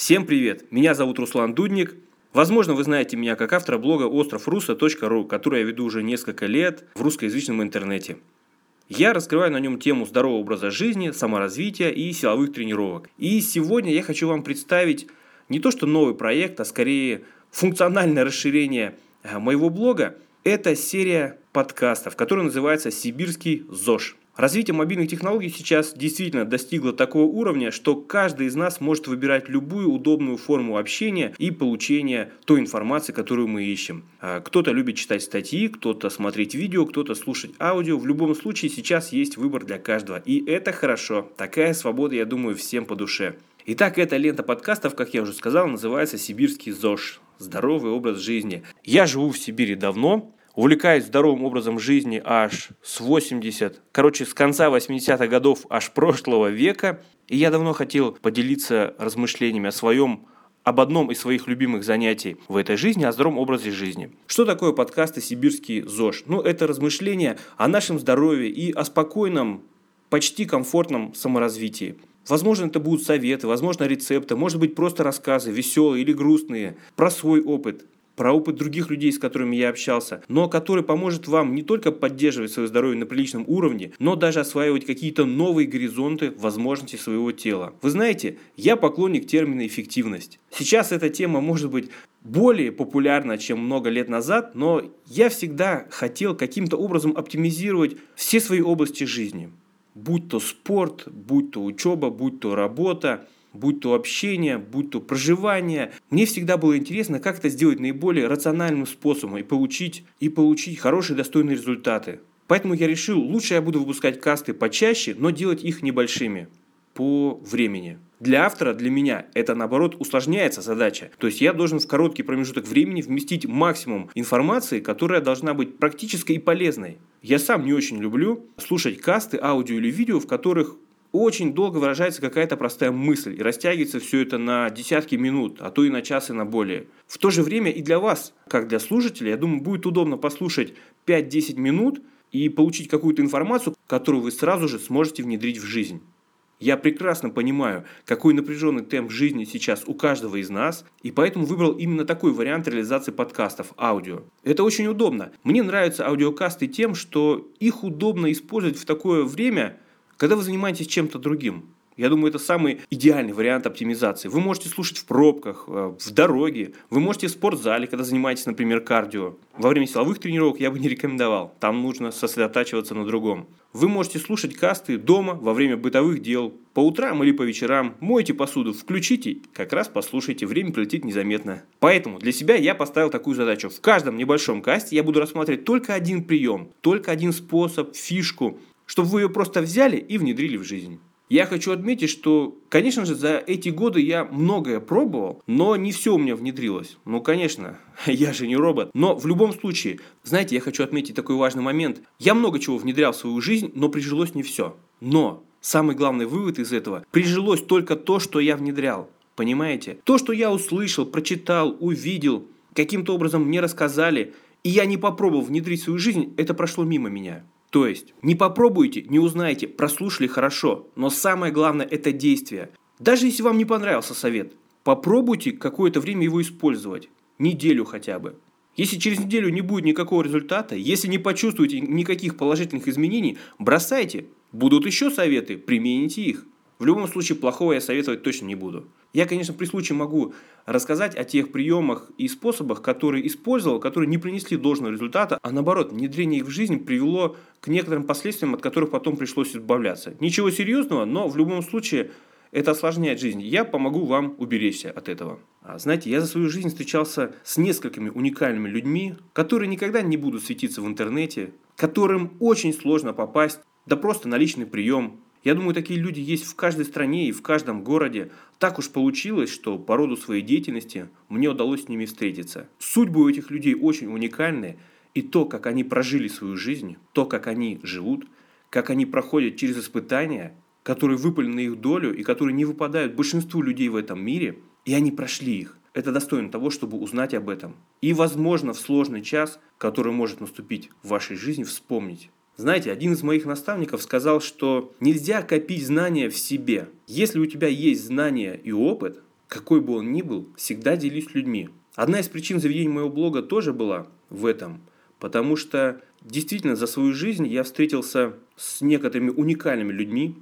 Всем привет! Меня зовут Руслан Дудник. Возможно, вы знаете меня как автора блога островруса.ру, который я веду уже несколько лет в русскоязычном интернете. Я раскрываю на нем тему здорового образа жизни, саморазвития и силовых тренировок. И сегодня я хочу вам представить не то что новый проект, а скорее функциональное расширение э, моего блога. Это серия подкастов, которая называется «Сибирский ЗОЖ». Развитие мобильных технологий сейчас действительно достигло такого уровня, что каждый из нас может выбирать любую удобную форму общения и получения той информации, которую мы ищем. А, кто-то любит читать статьи, кто-то смотреть видео, кто-то слушать аудио. В любом случае сейчас есть выбор для каждого. И это хорошо. Такая свобода, я думаю, всем по душе. Итак, эта лента подкастов, как я уже сказал, называется «Сибирский ЗОЖ» – здоровый образ жизни. Я живу в Сибири давно, увлекаюсь здоровым образом жизни аж с 80, короче, с конца 80-х годов аж прошлого века. И я давно хотел поделиться размышлениями о своем об одном из своих любимых занятий в этой жизни, о здоровом образе жизни. Что такое подкасты «Сибирский ЗОЖ»? Ну, это размышления о нашем здоровье и о спокойном, почти комфортном саморазвитии. Возможно, это будут советы, возможно, рецепты, может быть, просто рассказы, веселые или грустные, про свой опыт про опыт других людей, с которыми я общался, но который поможет вам не только поддерживать свое здоровье на приличном уровне, но даже осваивать какие-то новые горизонты возможностей своего тела. Вы знаете, я поклонник термина «эффективность». Сейчас эта тема может быть более популярна, чем много лет назад, но я всегда хотел каким-то образом оптимизировать все свои области жизни. Будь то спорт, будь то учеба, будь то работа – будь то общение, будь то проживание. Мне всегда было интересно, как это сделать наиболее рациональным способом и получить, и получить хорошие достойные результаты. Поэтому я решил, лучше я буду выпускать касты почаще, но делать их небольшими по времени. Для автора, для меня, это наоборот усложняется задача. То есть я должен в короткий промежуток времени вместить максимум информации, которая должна быть практической и полезной. Я сам не очень люблю слушать касты, аудио или видео, в которых очень долго выражается какая-то простая мысль, и растягивается все это на десятки минут, а то и на час и на более. В то же время и для вас, как для слушателя, я думаю, будет удобно послушать 5-10 минут и получить какую-то информацию, которую вы сразу же сможете внедрить в жизнь. Я прекрасно понимаю, какой напряженный темп жизни сейчас у каждого из нас, и поэтому выбрал именно такой вариант реализации подкастов, аудио. Это очень удобно. Мне нравятся аудиокасты тем, что их удобно использовать в такое время, когда вы занимаетесь чем-то другим, я думаю, это самый идеальный вариант оптимизации. Вы можете слушать в пробках, э, в дороге, вы можете в спортзале, когда занимаетесь, например, кардио. Во время силовых тренировок я бы не рекомендовал, там нужно сосредотачиваться на другом. Вы можете слушать касты дома во время бытовых дел, по утрам или по вечерам. Моете посуду, включите, как раз послушайте, время пролетит незаметно. Поэтому для себя я поставил такую задачу. В каждом небольшом касте я буду рассматривать только один прием, только один способ, фишку, чтобы вы ее просто взяли и внедрили в жизнь. Я хочу отметить, что, конечно же, за эти годы я многое пробовал, но не все у меня внедрилось. Ну, конечно, я же не робот. Но в любом случае, знаете, я хочу отметить такой важный момент. Я много чего внедрял в свою жизнь, но прижилось не все. Но самый главный вывод из этого – прижилось только то, что я внедрял. Понимаете? То, что я услышал, прочитал, увидел, каким-то образом мне рассказали, и я не попробовал внедрить в свою жизнь, это прошло мимо меня. То есть, не попробуйте, не узнаете, прослушали хорошо, но самое главное – это действие. Даже если вам не понравился совет, попробуйте какое-то время его использовать, неделю хотя бы. Если через неделю не будет никакого результата, если не почувствуете никаких положительных изменений, бросайте. Будут еще советы, примените их. В любом случае, плохого я советовать точно не буду. Я, конечно, при случае могу рассказать о тех приемах и способах, которые использовал, которые не принесли должного результата, а наоборот, внедрение их в жизнь привело к некоторым последствиям, от которых потом пришлось избавляться. Ничего серьезного, но в любом случае это осложняет жизнь. Я помогу вам уберечься от этого. А знаете, я за свою жизнь встречался с несколькими уникальными людьми, которые никогда не будут светиться в интернете, которым очень сложно попасть, да просто на личный прием, я думаю, такие люди есть в каждой стране и в каждом городе. Так уж получилось, что по роду своей деятельности мне удалось с ними встретиться. Судьбы у этих людей очень уникальные, и то, как они прожили свою жизнь, то, как они живут, как они проходят через испытания, которые выпали на их долю и которые не выпадают большинству людей в этом мире, и они прошли их. Это достойно того, чтобы узнать об этом. И, возможно, в сложный час, который может наступить в вашей жизни, вспомнить знаете, один из моих наставников сказал, что нельзя копить знания в себе. Если у тебя есть знания и опыт, какой бы он ни был, всегда делюсь людьми. Одна из причин заведения моего блога тоже была в этом, потому что действительно за свою жизнь я встретился с некоторыми уникальными людьми.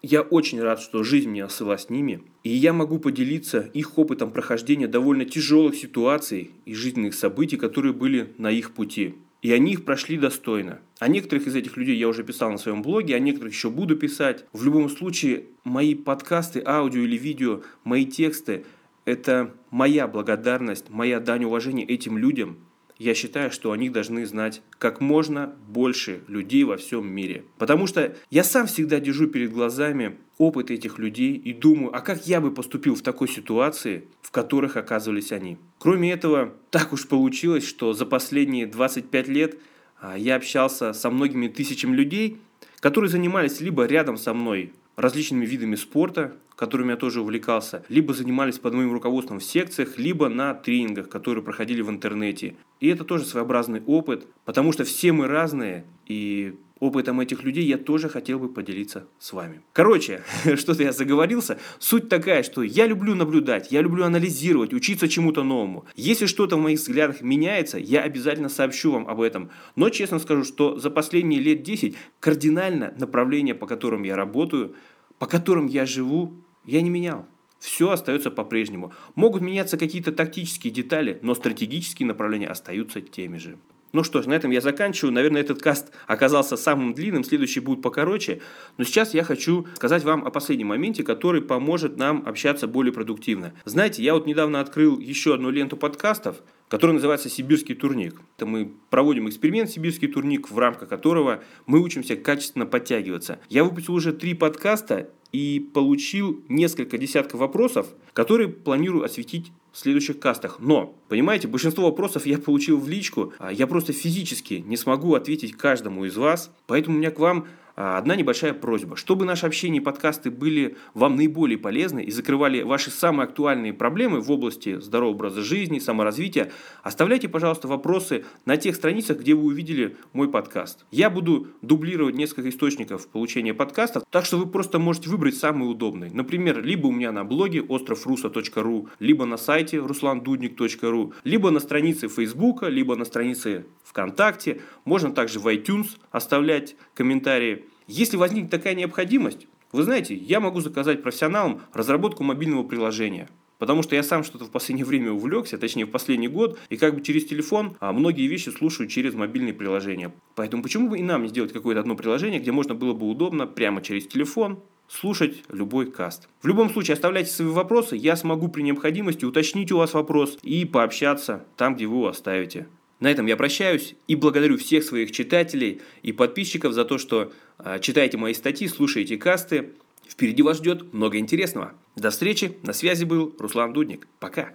Я очень рад, что жизнь меня осыла с ними, и я могу поделиться их опытом прохождения довольно тяжелых ситуаций и жизненных событий, которые были на их пути. И они их прошли достойно. О некоторых из этих людей я уже писал на своем блоге, о некоторых еще буду писать. В любом случае, мои подкасты, аудио или видео, мои тексты – это моя благодарность, моя дань уважения этим людям. Я считаю, что они должны знать как можно больше людей во всем мире. Потому что я сам всегда держу перед глазами опыт этих людей и думаю, а как я бы поступил в такой ситуации, в которых оказывались они. Кроме этого, так уж получилось, что за последние 25 лет а, я общался со многими тысячами людей, которые занимались либо рядом со мной различными видами спорта, которыми я тоже увлекался, либо занимались под моим руководством в секциях, либо на тренингах, которые проходили в интернете. И это тоже своеобразный опыт, потому что все мы разные, и опытом этих людей я тоже хотел бы поделиться с вами. Короче, что-то я заговорился. Суть такая, что я люблю наблюдать, я люблю анализировать, учиться чему-то новому. Если что-то в моих взглядах меняется, я обязательно сообщу вам об этом. Но честно скажу, что за последние лет 10 кардинально направление, по которым я работаю, по которым я живу, я не менял. Все остается по-прежнему. Могут меняться какие-то тактические детали, но стратегические направления остаются теми же. Ну что ж, на этом я заканчиваю. Наверное, этот каст оказался самым длинным, следующий будет покороче. Но сейчас я хочу сказать вам о последнем моменте, который поможет нам общаться более продуктивно. Знаете, я вот недавно открыл еще одну ленту подкастов, которая называется «Сибирский турник». Это мы проводим эксперимент «Сибирский турник», в рамках которого мы учимся качественно подтягиваться. Я выпустил уже три подкаста и получил несколько десятков вопросов, которые планирую осветить следующих кастах. Но, понимаете, большинство вопросов я получил в личку, а я просто физически не смогу ответить каждому из вас, поэтому у меня к вам одна небольшая просьба. Чтобы наши общения и подкасты были вам наиболее полезны и закрывали ваши самые актуальные проблемы в области здорового образа жизни, саморазвития, оставляйте, пожалуйста, вопросы на тех страницах, где вы увидели мой подкаст. Я буду дублировать несколько источников получения подкастов, так что вы просто можете выбрать самый удобный. Например, либо у меня на блоге островруса.ру, либо на сайте ruslandudnik.ru, либо на странице Фейсбука, либо на странице ВКонтакте. Можно также в iTunes оставлять комментарии. Если возникнет такая необходимость, вы знаете, я могу заказать профессионалам разработку мобильного приложения. Потому что я сам что-то в последнее время увлекся, точнее в последний год, и как бы через телефон а многие вещи слушаю через мобильные приложения. Поэтому почему бы и нам не сделать какое-то одно приложение, где можно было бы удобно прямо через телефон слушать любой каст. В любом случае, оставляйте свои вопросы, я смогу при необходимости уточнить у вас вопрос и пообщаться там, где вы его оставите. На этом я прощаюсь и благодарю всех своих читателей и подписчиков за то, что э, читаете мои статьи, слушаете касты. Впереди вас ждет много интересного. До встречи. На связи был Руслан Дудник. Пока.